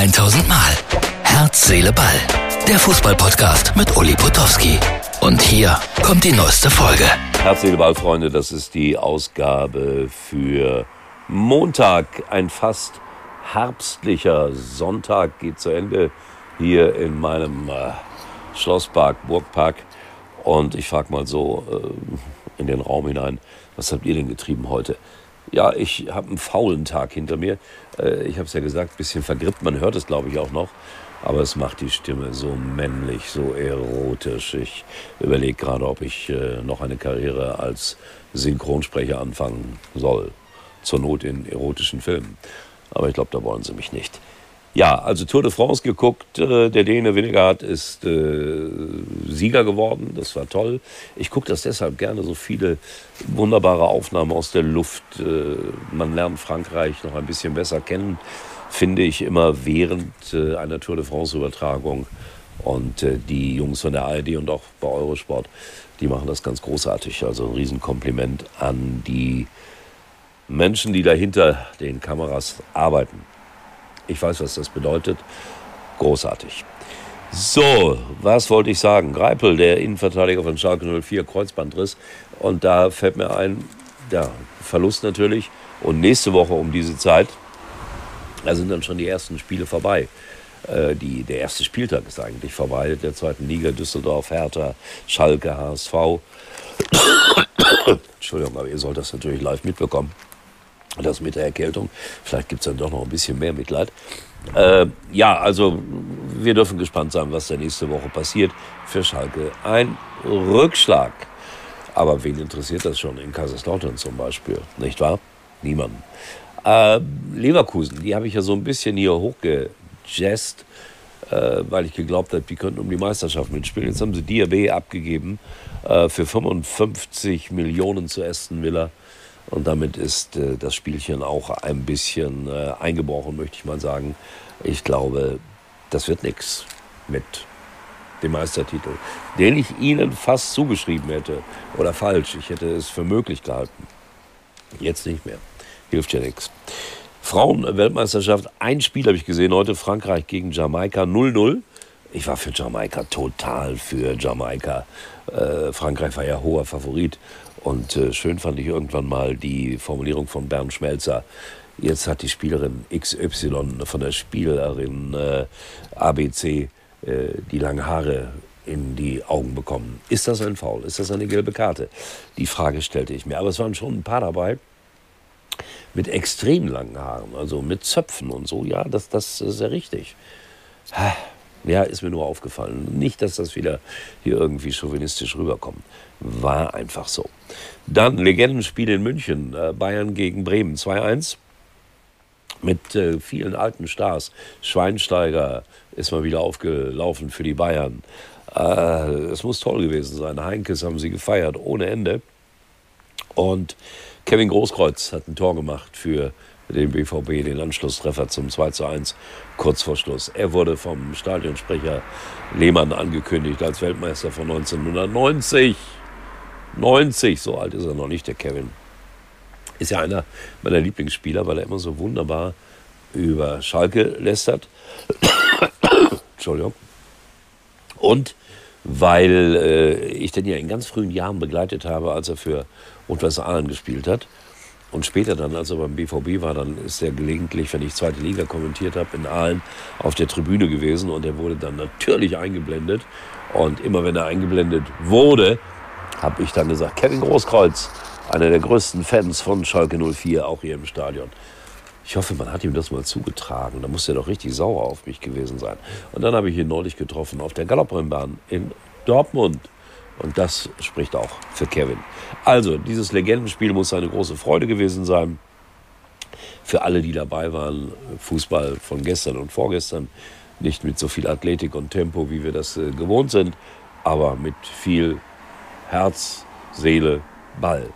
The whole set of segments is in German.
1000 Mal. Herz, Seele, Ball. Der Fußballpodcast mit Uli Potowski. Und hier kommt die neueste Folge. Herz, Seele, Ball, Freunde, das ist die Ausgabe für Montag. Ein fast herbstlicher Sonntag geht zu Ende hier in meinem äh, Schlosspark, Burgpark. Und ich frage mal so äh, in den Raum hinein, was habt ihr denn getrieben heute? Ja, ich habe einen faulen Tag hinter mir. Äh, ich habe es ja gesagt, bisschen vergrippt. Man hört es, glaube ich, auch noch. Aber es macht die Stimme so männlich, so erotisch. Ich überlege gerade, ob ich äh, noch eine Karriere als Synchronsprecher anfangen soll. Zur Not in erotischen Filmen. Aber ich glaube, da wollen sie mich nicht. Ja, also Tour de France geguckt. Äh, der Däne Winnegard ist äh, Sieger geworden. Das war toll. Ich gucke das deshalb gerne. So viele wunderbare Aufnahmen aus der Luft. Äh, man lernt Frankreich noch ein bisschen besser kennen, finde ich immer während äh, einer Tour de France Übertragung. Und die Jungs von der ARD und auch bei Eurosport, die machen das ganz großartig. Also ein Riesenkompliment an die Menschen, die dahinter den Kameras arbeiten. Ich weiß, was das bedeutet. Großartig. So, was wollte ich sagen? Greipel, der Innenverteidiger von Schalke 04, Kreuzbandriss. Und da fällt mir ein, ja, Verlust natürlich. Und nächste Woche um diese Zeit, da sind dann schon die ersten Spiele vorbei. Äh, die, der erste Spieltag ist eigentlich vorbei, der zweiten Liga, Düsseldorf, Hertha, Schalke, HSV. Entschuldigung, aber ihr sollt das natürlich live mitbekommen das mit der Erkältung. Vielleicht gibt es dann doch noch ein bisschen mehr Mitleid. Äh, ja, also wir dürfen gespannt sein, was da nächste Woche passiert. Für Schalke ein Rückschlag. Aber wen interessiert das schon in Kaiserslautern zum Beispiel? Nicht wahr? Niemanden. Äh, Leverkusen, die habe ich ja so ein bisschen hier hochgejazzt, äh, weil ich geglaubt habe, die könnten um die Meisterschaft mitspielen. Jetzt haben sie Diaby abgegeben äh, für 55 Millionen zu Aston Villa. Und damit ist äh, das Spielchen auch ein bisschen äh, eingebrochen, möchte ich mal sagen. Ich glaube, das wird nichts mit dem Meistertitel, den ich Ihnen fast zugeschrieben hätte. Oder falsch, ich hätte es für möglich gehalten. Jetzt nicht mehr. Hilft ja nichts. Frauen-Weltmeisterschaft, ein Spiel habe ich gesehen heute, Frankreich gegen Jamaika 0-0. Ich war für Jamaika total für Jamaika. Äh, Frankreich war ja hoher Favorit. Und äh, schön fand ich irgendwann mal die Formulierung von Bernd Schmelzer. Jetzt hat die Spielerin XY von der Spielerin äh, ABC äh, die langen Haare in die Augen bekommen. Ist das ein Foul? Ist das eine gelbe Karte? Die Frage stellte ich mir. Aber es waren schon ein paar dabei mit extrem langen Haaren, also mit Zöpfen und so. Ja, das, das ist ja richtig. Ja, ist mir nur aufgefallen. Nicht, dass das wieder hier irgendwie chauvinistisch rüberkommt. War einfach so. Dann Legendenspiel in München, äh, Bayern gegen Bremen 2-1 mit äh, vielen alten Stars. Schweinsteiger ist mal wieder aufgelaufen für die Bayern. Äh, es muss toll gewesen sein. Heinkes haben sie gefeiert ohne Ende. Und Kevin Großkreuz hat ein Tor gemacht für den BVB, den Anschlusstreffer zum 2 zu 1 kurz vor Schluss. Er wurde vom Stadionsprecher Lehmann angekündigt als Weltmeister von 1990. 90, so alt ist er noch nicht, der Kevin. Ist ja einer meiner Lieblingsspieler, weil er immer so wunderbar über Schalke lästert. Entschuldigung. Und weil äh, ich den ja in ganz frühen Jahren begleitet habe, als er für Rot-Weiß Aalen gespielt hat. Und später dann, als er beim BVB war, dann ist er gelegentlich, wenn ich zweite Liga kommentiert habe, in Aalen auf der Tribüne gewesen und er wurde dann natürlich eingeblendet. Und immer wenn er eingeblendet wurde, habe ich dann gesagt, Kevin Großkreuz, einer der größten Fans von Schalke 04, auch hier im Stadion. Ich hoffe, man hat ihm das mal zugetragen. Da muss er doch richtig sauer auf mich gewesen sein. Und dann habe ich ihn neulich getroffen auf der Galopprennbahn in Dortmund. Und das spricht auch für Kevin. Also, dieses Legendenspiel muss eine große Freude gewesen sein. Für alle, die dabei waren, Fußball von gestern und vorgestern. Nicht mit so viel Athletik und Tempo, wie wir das äh, gewohnt sind, aber mit viel Herz, Seele, Ball.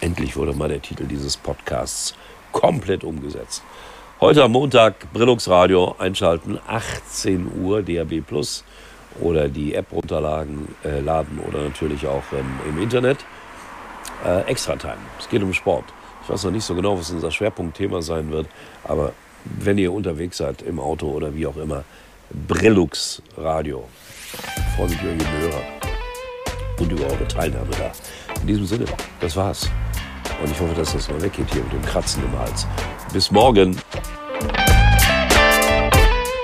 Endlich wurde mal der Titel dieses Podcasts komplett umgesetzt. Heute am Montag Brillux Radio einschalten, 18 Uhr DAB Plus oder die App runterladen äh, laden oder natürlich auch ähm, im Internet. Äh, Extra Time. Es geht um Sport. Ich weiß noch nicht so genau, was unser Schwerpunktthema sein wird, aber wenn ihr unterwegs seid, im Auto oder wie auch immer, Brillux Radio. Ich freue mich über jeden Hörer und über eure Teilnahme da. In diesem Sinne, das war's. Und ich hoffe, dass das mal weggeht hier mit dem Kratzen im Hals. Bis morgen.